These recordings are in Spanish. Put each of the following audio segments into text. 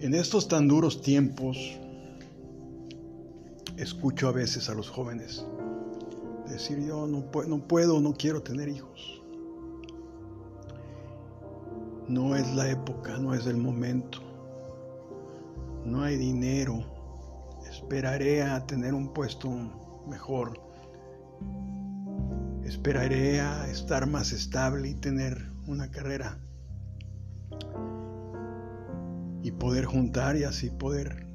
En estos tan duros tiempos, escucho a veces a los jóvenes decir yo no, no puedo, no quiero tener hijos. No es la época, no es el momento. No hay dinero. Esperaré a tener un puesto mejor. Esperaré a estar más estable y tener una carrera. Y poder juntar y así poder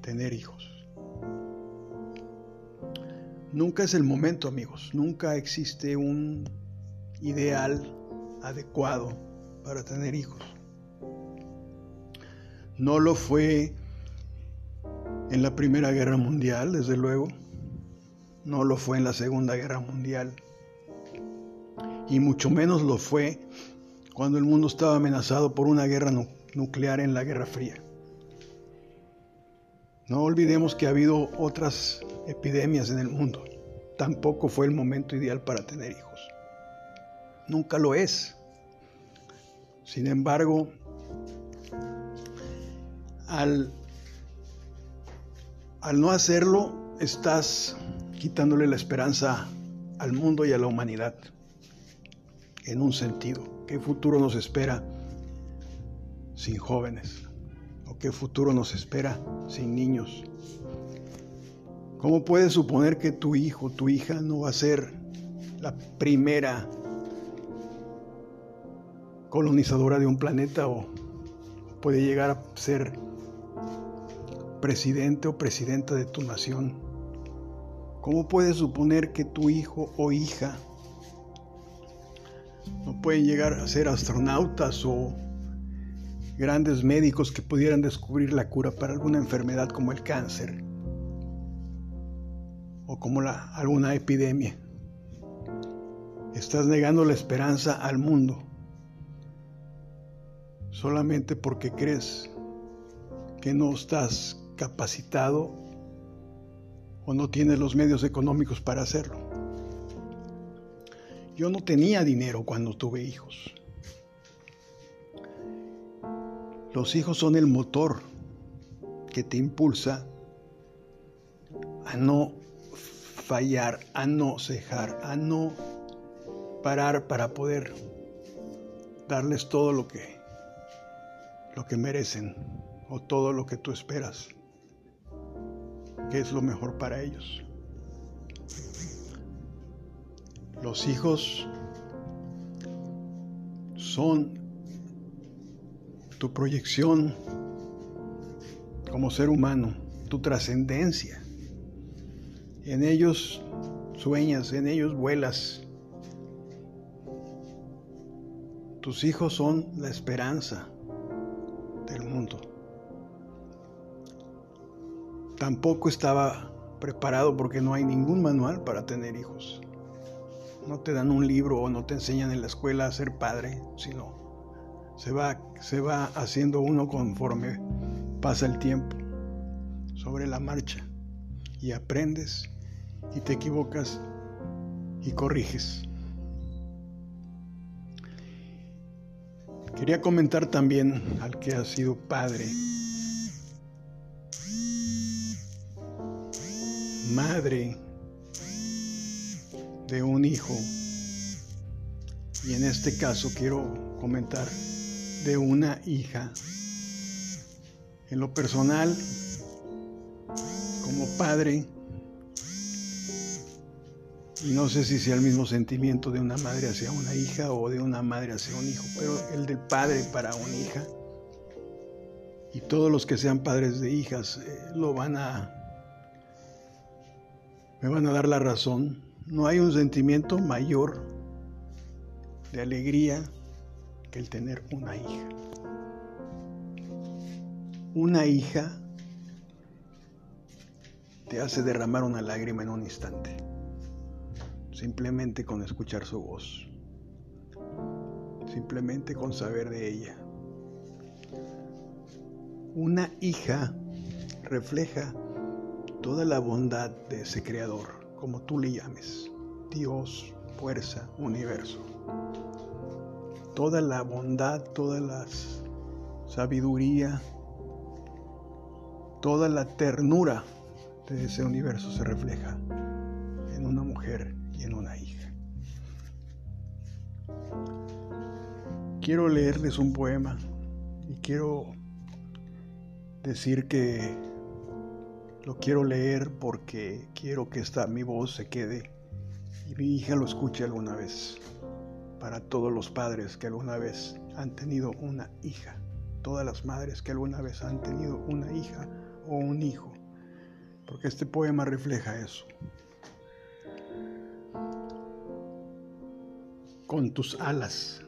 tener hijos. Nunca es el momento, amigos. Nunca existe un ideal adecuado para tener hijos. No lo fue en la Primera Guerra Mundial, desde luego. No lo fue en la Segunda Guerra Mundial. Y mucho menos lo fue cuando el mundo estaba amenazado por una guerra nuclear en la Guerra Fría. No olvidemos que ha habido otras epidemias en el mundo. Tampoco fue el momento ideal para tener hijos nunca lo es. Sin embargo, al, al no hacerlo, estás quitándole la esperanza al mundo y a la humanidad, en un sentido. ¿Qué futuro nos espera sin jóvenes? ¿O qué futuro nos espera sin niños? ¿Cómo puedes suponer que tu hijo, tu hija no va a ser la primera colonizadora de un planeta o puede llegar a ser presidente o presidenta de tu nación. ¿Cómo puedes suponer que tu hijo o hija no pueden llegar a ser astronautas o grandes médicos que pudieran descubrir la cura para alguna enfermedad como el cáncer o como alguna epidemia? Estás negando la esperanza al mundo solamente porque crees que no estás capacitado o no tienes los medios económicos para hacerlo. Yo no tenía dinero cuando tuve hijos. Los hijos son el motor que te impulsa a no fallar, a no cejar, a no parar para poder darles todo lo que lo que merecen o todo lo que tú esperas, que es lo mejor para ellos. Los hijos son tu proyección como ser humano, tu trascendencia. En ellos sueñas, en ellos vuelas. Tus hijos son la esperanza, del mundo. Tampoco estaba preparado porque no hay ningún manual para tener hijos. No te dan un libro o no te enseñan en la escuela a ser padre, sino se va, se va haciendo uno conforme pasa el tiempo, sobre la marcha, y aprendes y te equivocas y corriges. Quería comentar también al que ha sido padre, madre de un hijo, y en este caso quiero comentar de una hija. En lo personal, como padre, y no sé si sea el mismo sentimiento de una madre hacia una hija o de una madre hacia un hijo, pero el del padre para una hija. Y todos los que sean padres de hijas eh, lo van a... me van a dar la razón. No hay un sentimiento mayor de alegría que el tener una hija. Una hija te hace derramar una lágrima en un instante simplemente con escuchar su voz, simplemente con saber de ella. Una hija refleja toda la bondad de ese creador, como tú le llames, Dios, fuerza, universo. Toda la bondad, toda la sabiduría, toda la ternura de ese universo se refleja en una mujer y en una hija. Quiero leerles un poema y quiero decir que lo quiero leer porque quiero que esta mi voz se quede y mi hija lo escuche alguna vez. Para todos los padres que alguna vez han tenido una hija, todas las madres que alguna vez han tenido una hija o un hijo, porque este poema refleja eso. Con tus alas,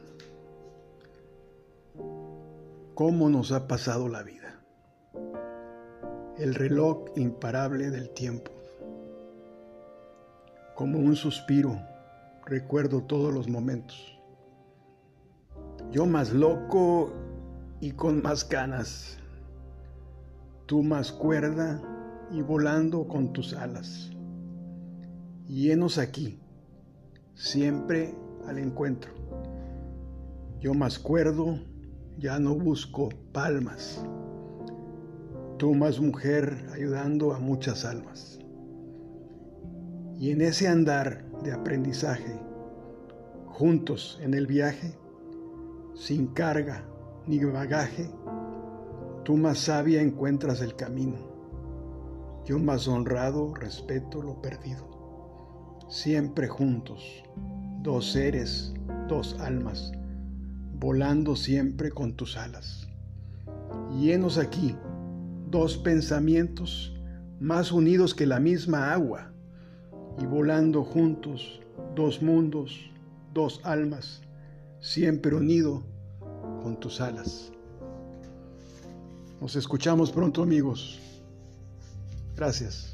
¿cómo nos ha pasado la vida? El reloj imparable del tiempo. Como un suspiro, recuerdo todos los momentos. Yo más loco y con más ganas, tú más cuerda y volando con tus alas. Y llenos aquí, siempre al encuentro. Yo más cuerdo, ya no busco palmas tú más mujer ayudando a muchas almas. Y en ese andar de aprendizaje, juntos en el viaje, sin carga ni bagaje, tú más sabia encuentras el camino. Yo más honrado respeto lo perdido. Siempre juntos, dos seres, dos almas, volando siempre con tus alas. Llenos aquí dos pensamientos más unidos que la misma agua y volando juntos dos mundos, dos almas, siempre unido con tus alas. Nos escuchamos pronto amigos. Gracias.